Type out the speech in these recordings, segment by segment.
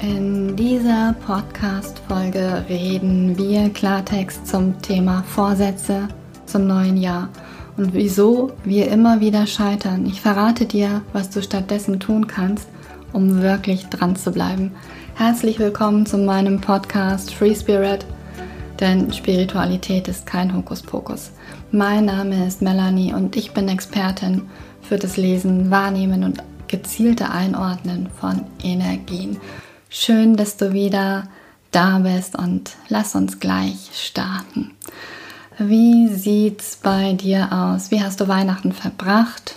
In dieser Podcast-Folge reden wir Klartext zum Thema Vorsätze zum neuen Jahr und wieso wir immer wieder scheitern. Ich verrate dir, was du stattdessen tun kannst, um wirklich dran zu bleiben. Herzlich willkommen zu meinem Podcast Free Spirit, denn Spiritualität ist kein Hokuspokus. Mein Name ist Melanie und ich bin Expertin für das Lesen, Wahrnehmen und gezielte Einordnen von Energien. Schön, dass du wieder da bist und lass uns gleich starten. Wie sieht's bei dir aus? Wie hast du Weihnachten verbracht?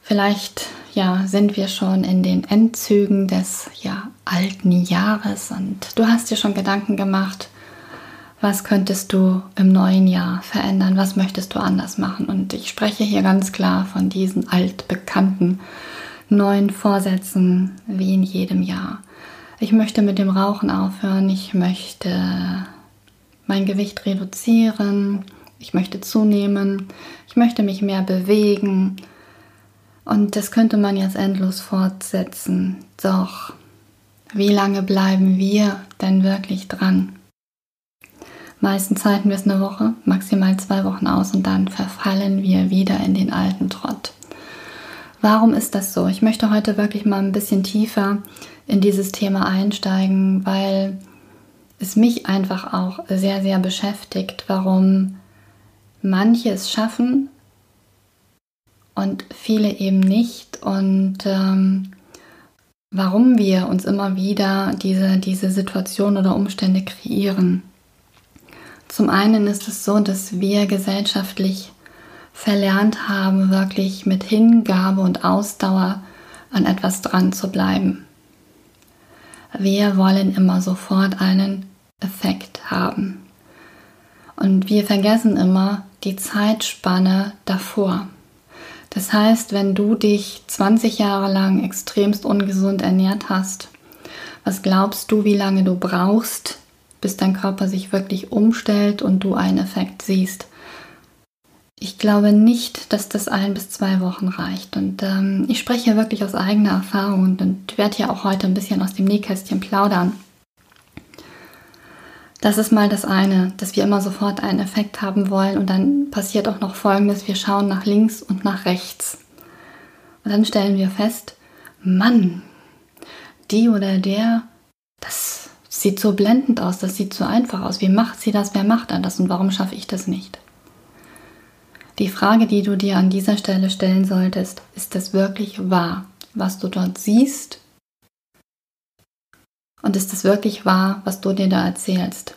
Vielleicht ja, sind wir schon in den Endzügen des ja, alten Jahres und du hast dir schon Gedanken gemacht, was könntest du im neuen Jahr verändern, was möchtest du anders machen? Und ich spreche hier ganz klar von diesen altbekannten neuen Vorsätzen wie in jedem Jahr. Ich möchte mit dem Rauchen aufhören, ich möchte mein Gewicht reduzieren, ich möchte zunehmen, ich möchte mich mehr bewegen und das könnte man jetzt endlos fortsetzen. Doch wie lange bleiben wir denn wirklich dran? Meistens halten wir es eine Woche, maximal zwei Wochen aus und dann verfallen wir wieder in den alten Trott. Warum ist das so? Ich möchte heute wirklich mal ein bisschen tiefer in dieses Thema einsteigen, weil es mich einfach auch sehr, sehr beschäftigt, warum manche es schaffen und viele eben nicht und ähm, warum wir uns immer wieder diese, diese Situation oder Umstände kreieren. Zum einen ist es so, dass wir gesellschaftlich verlernt haben, wirklich mit Hingabe und Ausdauer an etwas dran zu bleiben. Wir wollen immer sofort einen Effekt haben. Und wir vergessen immer die Zeitspanne davor. Das heißt, wenn du dich 20 Jahre lang extremst ungesund ernährt hast, was glaubst du, wie lange du brauchst, bis dein Körper sich wirklich umstellt und du einen Effekt siehst? Ich glaube nicht, dass das ein bis zwei Wochen reicht. Und ähm, ich spreche wirklich aus eigener Erfahrung und, und werde ja auch heute ein bisschen aus dem Nähkästchen plaudern. Das ist mal das eine, dass wir immer sofort einen Effekt haben wollen und dann passiert auch noch Folgendes, wir schauen nach links und nach rechts. Und dann stellen wir fest, Mann, die oder der, das sieht so blendend aus, das sieht so einfach aus. Wie macht sie das, wer macht das und warum schaffe ich das nicht? Die Frage, die du dir an dieser Stelle stellen solltest, ist es wirklich wahr, was du dort siehst? Und ist es wirklich wahr, was du dir da erzählst?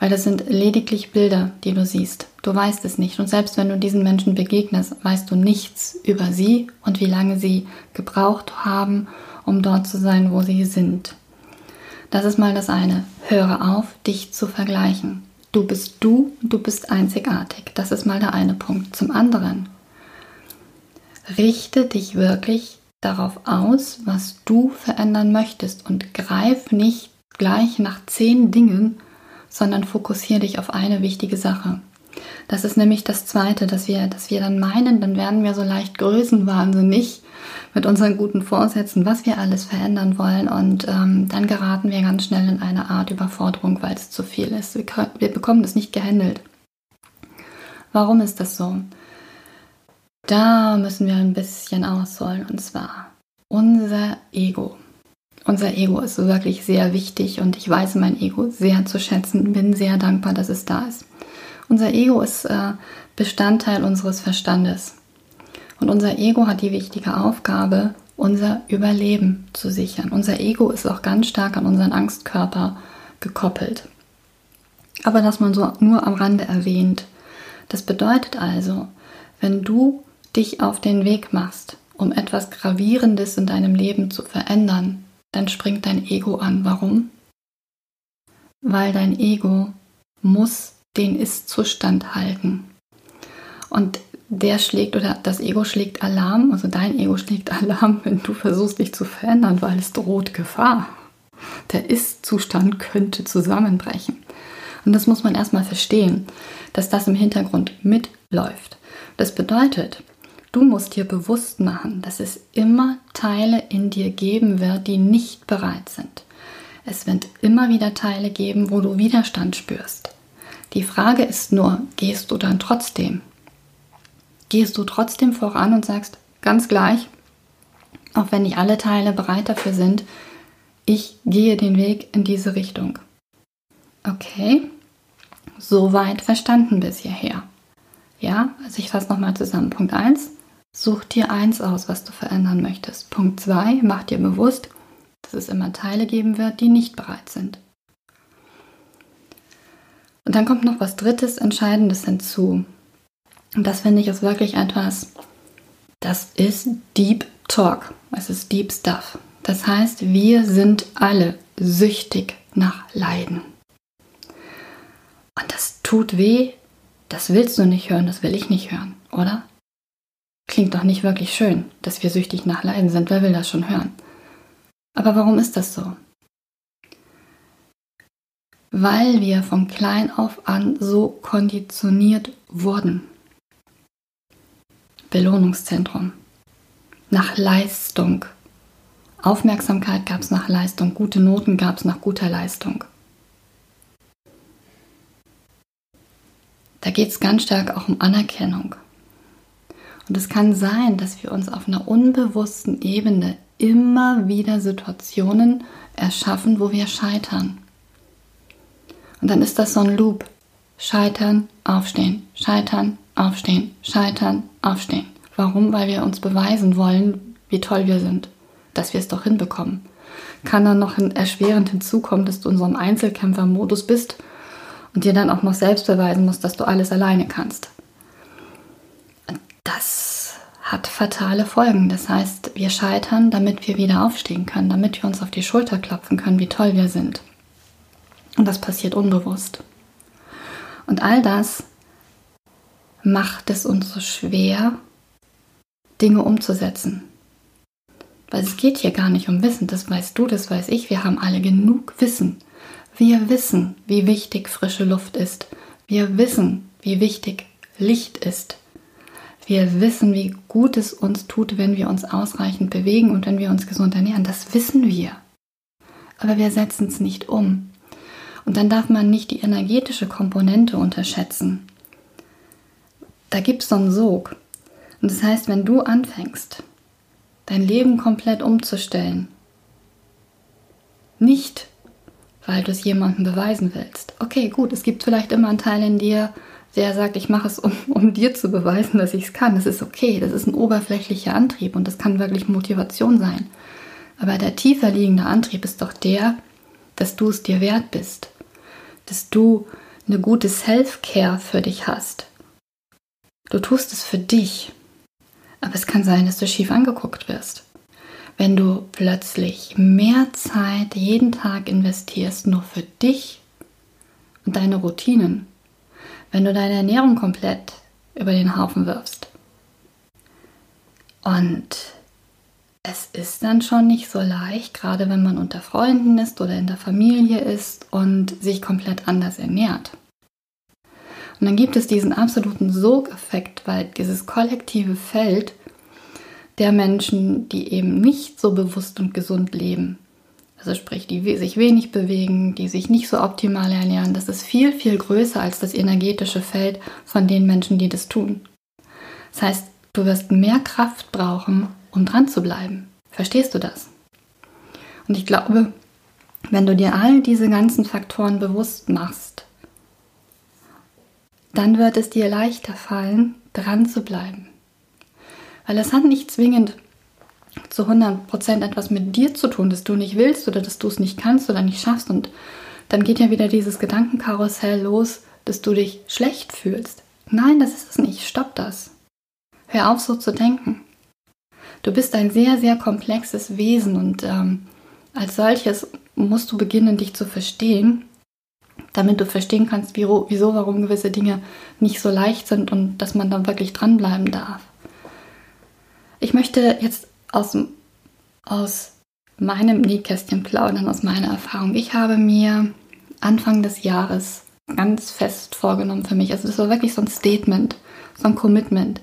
Weil das sind lediglich Bilder, die du siehst. Du weißt es nicht. Und selbst wenn du diesen Menschen begegnest, weißt du nichts über sie und wie lange sie gebraucht haben, um dort zu sein, wo sie sind. Das ist mal das eine. Höre auf, dich zu vergleichen. Du bist du, du bist einzigartig. Das ist mal der eine Punkt. Zum anderen, richte dich wirklich darauf aus, was du verändern möchtest und greif nicht gleich nach zehn Dingen, sondern fokussiere dich auf eine wichtige Sache. Das ist nämlich das Zweite, dass wir, dass wir dann meinen, dann werden wir so leicht größenwahnsinnig mit unseren guten Vorsätzen, was wir alles verändern wollen. Und ähm, dann geraten wir ganz schnell in eine Art Überforderung, weil es zu viel ist. Wir, wir bekommen das nicht gehandelt. Warum ist das so? Da müssen wir ein bisschen ausholen. Und zwar unser Ego. Unser Ego ist wirklich sehr wichtig und ich weiß mein Ego sehr zu schätzen, bin sehr dankbar, dass es da ist. Unser Ego ist äh, Bestandteil unseres Verstandes. Und unser Ego hat die wichtige Aufgabe, unser Überleben zu sichern. Unser Ego ist auch ganz stark an unseren Angstkörper gekoppelt. Aber dass man so nur am Rande erwähnt. Das bedeutet also, wenn du dich auf den Weg machst, um etwas Gravierendes in deinem Leben zu verändern, dann springt dein Ego an. Warum? Weil dein Ego muss den Ist-Zustand halten. Und der schlägt oder das Ego schlägt Alarm, also dein Ego schlägt Alarm, wenn du versuchst, dich zu verändern, weil es droht Gefahr. Der Ist-Zustand könnte zusammenbrechen. Und das muss man erstmal verstehen, dass das im Hintergrund mitläuft. Das bedeutet, Du musst dir bewusst machen, dass es immer Teile in dir geben wird, die nicht bereit sind. Es wird immer wieder Teile geben, wo du Widerstand spürst. Die Frage ist nur, gehst du dann trotzdem? Gehst du trotzdem voran und sagst, ganz gleich, auch wenn nicht alle Teile bereit dafür sind, ich gehe den Weg in diese Richtung. Okay, soweit verstanden bis hierher. Ja, also ich fasse nochmal zusammen. Punkt 1, such dir eins aus, was du verändern möchtest. Punkt 2, mach dir bewusst, dass es immer Teile geben wird, die nicht bereit sind. Und dann kommt noch was Drittes, Entscheidendes hinzu. Und das finde ich ist wirklich etwas, das ist Deep Talk. Es ist Deep Stuff. Das heißt, wir sind alle süchtig nach Leiden. Und das tut weh, das willst du nicht hören, das will ich nicht hören, oder? Klingt doch nicht wirklich schön, dass wir süchtig nach Leiden sind. Wer will das schon hören? Aber warum ist das so? Weil wir von klein auf an so konditioniert wurden. Belohnungszentrum. Nach Leistung. Aufmerksamkeit gab es nach Leistung. Gute Noten gab es nach guter Leistung. Da geht es ganz stark auch um Anerkennung. Und es kann sein, dass wir uns auf einer unbewussten Ebene immer wieder Situationen erschaffen, wo wir scheitern. Und dann ist das so ein Loop. Scheitern, aufstehen, scheitern, aufstehen, scheitern, aufstehen. Warum? Weil wir uns beweisen wollen, wie toll wir sind, dass wir es doch hinbekommen. Kann dann noch erschwerend hinzukommen, dass du in so einem Einzelkämpfermodus bist und dir dann auch noch selbst beweisen musst, dass du alles alleine kannst. Das hat fatale Folgen. Das heißt, wir scheitern, damit wir wieder aufstehen können, damit wir uns auf die Schulter klopfen können, wie toll wir sind. Und das passiert unbewusst. Und all das macht es uns so schwer, Dinge umzusetzen. Weil es geht hier gar nicht um Wissen, das weißt du, das weiß ich, wir haben alle genug Wissen. Wir wissen, wie wichtig frische Luft ist. Wir wissen, wie wichtig Licht ist. Wir wissen, wie gut es uns tut, wenn wir uns ausreichend bewegen und wenn wir uns gesund ernähren. Das wissen wir. Aber wir setzen es nicht um. Und dann darf man nicht die energetische Komponente unterschätzen. Da gibt es so einen Sog. Und das heißt, wenn du anfängst, dein Leben komplett umzustellen, nicht weil du es jemandem beweisen willst. Okay, gut, es gibt vielleicht immer einen Teil in dir, der sagt, ich mache es, um, um dir zu beweisen, dass ich es kann. Das ist okay, das ist ein oberflächlicher Antrieb und das kann wirklich Motivation sein. Aber der tiefer liegende Antrieb ist doch der, dass du es dir wert bist, dass du eine gute Self-Care für dich hast. Du tust es für dich, aber es kann sein, dass du schief angeguckt wirst wenn du plötzlich mehr Zeit jeden Tag investierst, nur für dich und deine Routinen, wenn du deine Ernährung komplett über den Haufen wirfst. Und es ist dann schon nicht so leicht, gerade wenn man unter Freunden ist oder in der Familie ist und sich komplett anders ernährt. Und dann gibt es diesen absoluten Sogeffekt, weil dieses kollektive Feld der Menschen, die eben nicht so bewusst und gesund leben. Also sprich, die sich wenig bewegen, die sich nicht so optimal ernähren, das ist viel, viel größer als das energetische Feld von den Menschen, die das tun. Das heißt, du wirst mehr Kraft brauchen, um dran zu bleiben. Verstehst du das? Und ich glaube, wenn du dir all diese ganzen Faktoren bewusst machst, dann wird es dir leichter fallen, dran zu bleiben. Weil es hat nicht zwingend zu 100% etwas mit dir zu tun, dass du nicht willst oder dass du es nicht kannst oder nicht schaffst. Und dann geht ja wieder dieses Gedankenkarussell los, dass du dich schlecht fühlst. Nein, das ist es nicht. Stopp das. Hör auf, so zu denken. Du bist ein sehr, sehr komplexes Wesen und ähm, als solches musst du beginnen, dich zu verstehen, damit du verstehen kannst, wieso, warum gewisse Dinge nicht so leicht sind und dass man dann wirklich dranbleiben darf. Ich möchte jetzt aus, aus meinem Nähkästchen plaudern, aus meiner Erfahrung. Ich habe mir Anfang des Jahres ganz fest vorgenommen für mich. Also das war wirklich so ein Statement, so ein Commitment.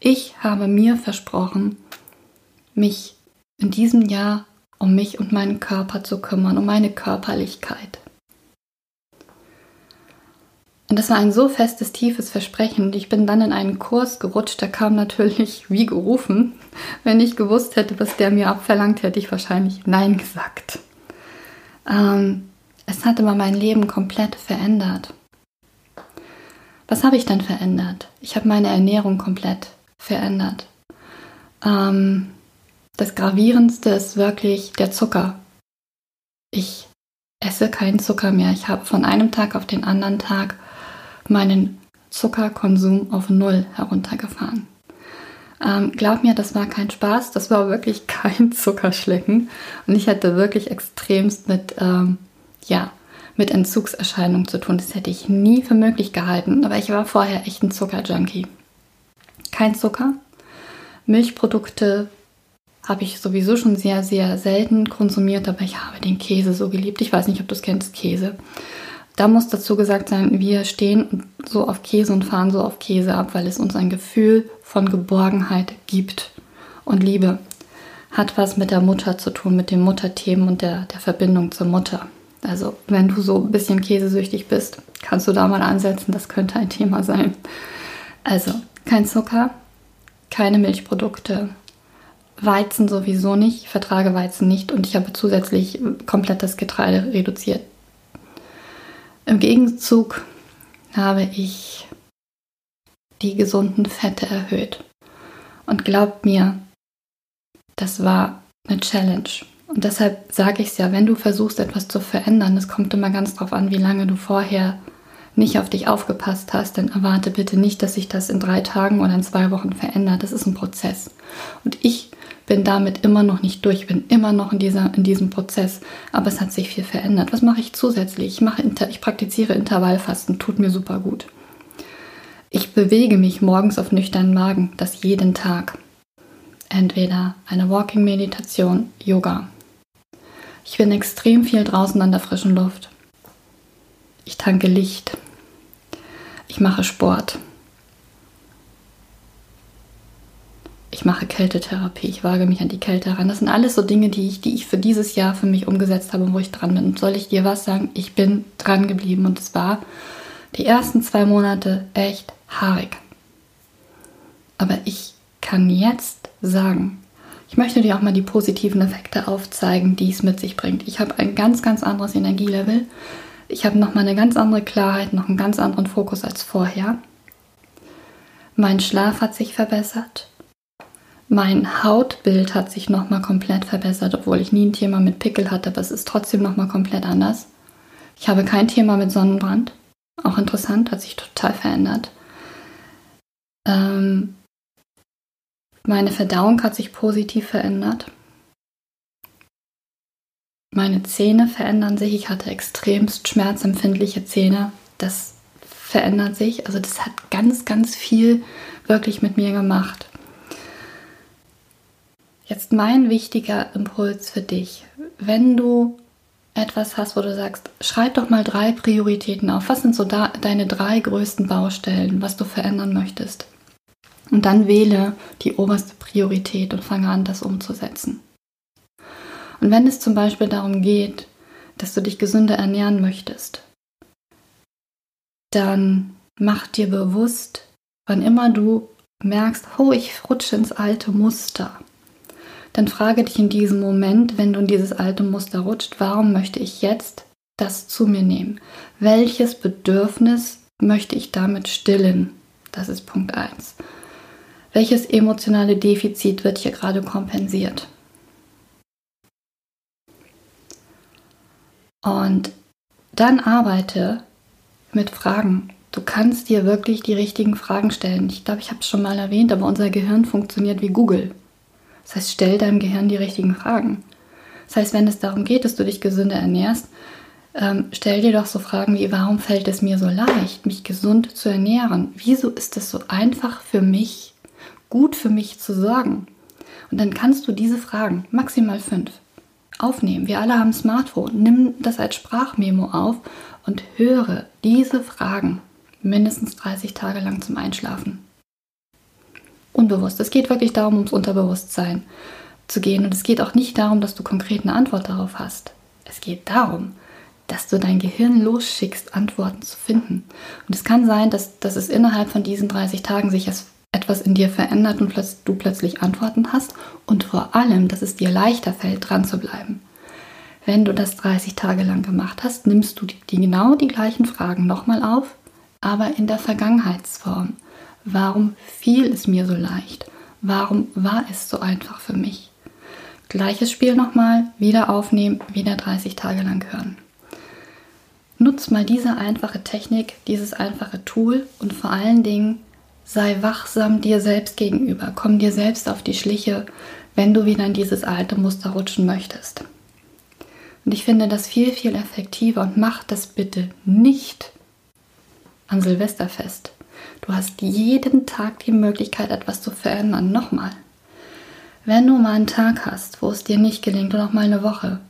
Ich habe mir versprochen, mich in diesem Jahr um mich und meinen Körper zu kümmern, um meine Körperlichkeit. Und das war ein so festes, tiefes Versprechen. Und ich bin dann in einen Kurs gerutscht, der kam natürlich wie gerufen. Wenn ich gewusst hätte, was der mir abverlangt, hätte ich wahrscheinlich Nein gesagt. Ähm, es hat aber mein Leben komplett verändert. Was habe ich dann verändert? Ich habe meine Ernährung komplett verändert. Ähm, das Gravierendste ist wirklich der Zucker. Ich esse keinen Zucker mehr. Ich habe von einem Tag auf den anderen Tag meinen Zuckerkonsum auf Null heruntergefahren. Ähm, glaub mir, das war kein Spaß, das war wirklich kein Zuckerschlecken und ich hatte wirklich extremst mit, ähm, ja, mit Entzugserscheinungen zu tun. Das hätte ich nie für möglich gehalten, aber ich war vorher echt ein Zuckerjunkie. Kein Zucker. Milchprodukte habe ich sowieso schon sehr, sehr selten konsumiert, aber ich habe den Käse so geliebt. Ich weiß nicht, ob du es kennst, Käse. Da muss dazu gesagt sein, wir stehen so auf Käse und fahren so auf Käse ab, weil es uns ein Gefühl von Geborgenheit gibt. Und Liebe hat was mit der Mutter zu tun, mit den Mutterthemen und der, der Verbindung zur Mutter. Also wenn du so ein bisschen käsesüchtig bist, kannst du da mal ansetzen, das könnte ein Thema sein. Also kein Zucker, keine Milchprodukte, Weizen sowieso nicht, ich vertrage Weizen nicht und ich habe zusätzlich komplett das Getreide reduziert. Im Gegenzug habe ich die gesunden Fette erhöht. Und glaubt mir, das war eine Challenge. Und deshalb sage ich es ja, wenn du versuchst, etwas zu verändern, es kommt immer ganz drauf an, wie lange du vorher nicht auf dich aufgepasst hast, dann erwarte bitte nicht, dass sich das in drei Tagen oder in zwei Wochen verändert. Das ist ein Prozess. Und ich bin damit immer noch nicht durch, bin immer noch in, dieser, in diesem Prozess, aber es hat sich viel verändert. Was mache ich zusätzlich? Ich, mache, ich praktiziere Intervallfasten, tut mir super gut. Ich bewege mich morgens auf nüchternen Magen, das jeden Tag. Entweder eine Walking-Meditation, Yoga. Ich bin extrem viel draußen an der frischen Luft. Ich tanke Licht. Ich mache Sport. Ich mache Kältetherapie, ich wage mich an die Kälte heran. Das sind alles so Dinge, die ich, die ich für dieses Jahr für mich umgesetzt habe, wo ich dran bin. Und soll ich dir was sagen? Ich bin dran geblieben und es war die ersten zwei Monate echt haarig. Aber ich kann jetzt sagen, ich möchte dir auch mal die positiven Effekte aufzeigen, die es mit sich bringt. Ich habe ein ganz, ganz anderes Energielevel. Ich habe nochmal eine ganz andere Klarheit, noch einen ganz anderen Fokus als vorher. Mein Schlaf hat sich verbessert. Mein Hautbild hat sich nochmal komplett verbessert, obwohl ich nie ein Thema mit Pickel hatte, aber es ist trotzdem nochmal komplett anders. Ich habe kein Thema mit Sonnenbrand. Auch interessant, hat sich total verändert. Ähm, meine Verdauung hat sich positiv verändert. Meine Zähne verändern sich. Ich hatte extremst schmerzempfindliche Zähne. Das verändert sich. Also das hat ganz, ganz viel wirklich mit mir gemacht. Jetzt mein wichtiger Impuls für dich. Wenn du etwas hast, wo du sagst, schreib doch mal drei Prioritäten auf. Was sind so da, deine drei größten Baustellen, was du verändern möchtest? Und dann wähle die oberste Priorität und fange an, das umzusetzen. Und wenn es zum Beispiel darum geht, dass du dich gesünder ernähren möchtest, dann mach dir bewusst, wann immer du merkst, oh, ich rutsche ins alte Muster, dann frage dich in diesem Moment, wenn du in dieses alte Muster rutscht, warum möchte ich jetzt das zu mir nehmen? Welches Bedürfnis möchte ich damit stillen? Das ist Punkt 1. Welches emotionale Defizit wird hier gerade kompensiert? Und dann arbeite mit Fragen. Du kannst dir wirklich die richtigen Fragen stellen. Ich glaube, ich habe es schon mal erwähnt, aber unser Gehirn funktioniert wie Google. Das heißt, stell deinem Gehirn die richtigen Fragen. Das heißt, wenn es darum geht, dass du dich gesünder ernährst, ähm, stell dir doch so Fragen wie, warum fällt es mir so leicht, mich gesund zu ernähren? Wieso ist es so einfach für mich, gut für mich zu sorgen? Und dann kannst du diese Fragen, maximal fünf, aufnehmen. Wir alle haben Smartphone. Nimm das als Sprachmemo auf und höre diese Fragen mindestens 30 Tage lang zum Einschlafen. Unbewusst. Es geht wirklich darum, ums Unterbewusstsein zu gehen. Und es geht auch nicht darum, dass du konkret eine Antwort darauf hast. Es geht darum, dass du dein Gehirn losschickst, Antworten zu finden. Und es kann sein, dass, dass es innerhalb von diesen 30 Tagen sich etwas in dir verändert und du plötzlich Antworten hast und vor allem, dass es dir leichter fällt, dran zu bleiben. Wenn du das 30 Tage lang gemacht hast, nimmst du die, die genau die gleichen Fragen nochmal auf, aber in der Vergangenheitsform. Warum fiel es mir so leicht? Warum war es so einfach für mich? Gleiches Spiel nochmal, wieder aufnehmen, wieder 30 Tage lang hören. Nutz mal diese einfache Technik, dieses einfache Tool und vor allen Dingen sei wachsam dir selbst gegenüber. Komm dir selbst auf die Schliche, wenn du wieder in dieses alte Muster rutschen möchtest. Und ich finde das viel, viel effektiver und mach das bitte nicht an Silvesterfest. Du hast jeden Tag die Möglichkeit, etwas zu verändern. Nochmal. Wenn du mal einen Tag hast, wo es dir nicht gelingt oder auch mal eine Woche,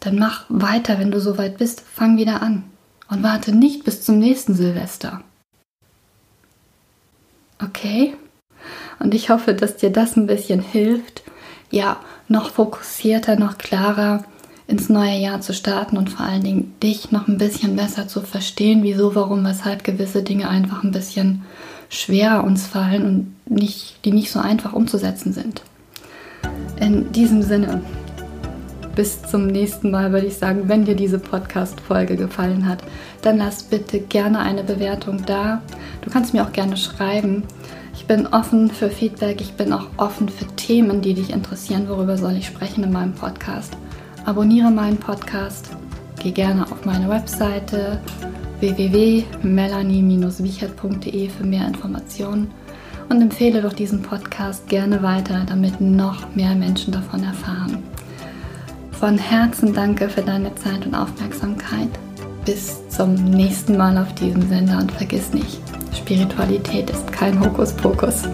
dann mach weiter, wenn du soweit bist. Fang wieder an. Und warte nicht bis zum nächsten Silvester. Okay? Und ich hoffe, dass dir das ein bisschen hilft, ja, noch fokussierter, noch klarer ins neue Jahr zu starten und vor allen Dingen dich noch ein bisschen besser zu verstehen, wieso, warum, weshalb gewisse Dinge einfach ein bisschen schwerer uns fallen und nicht, die nicht so einfach umzusetzen sind. In diesem Sinne, bis zum nächsten Mal würde ich sagen, wenn dir diese Podcast-Folge gefallen hat, dann lass bitte gerne eine Bewertung da. Du kannst mir auch gerne schreiben. Ich bin offen für Feedback, ich bin auch offen für Themen, die dich interessieren. Worüber soll ich sprechen in meinem Podcast? Abonniere meinen Podcast, geh gerne auf meine Webseite www.melanie-wichert.de für mehr Informationen und empfehle doch diesen Podcast gerne weiter, damit noch mehr Menschen davon erfahren. Von Herzen danke für deine Zeit und Aufmerksamkeit. Bis zum nächsten Mal auf diesem Sender und vergiss nicht, Spiritualität ist kein Hokuspokus.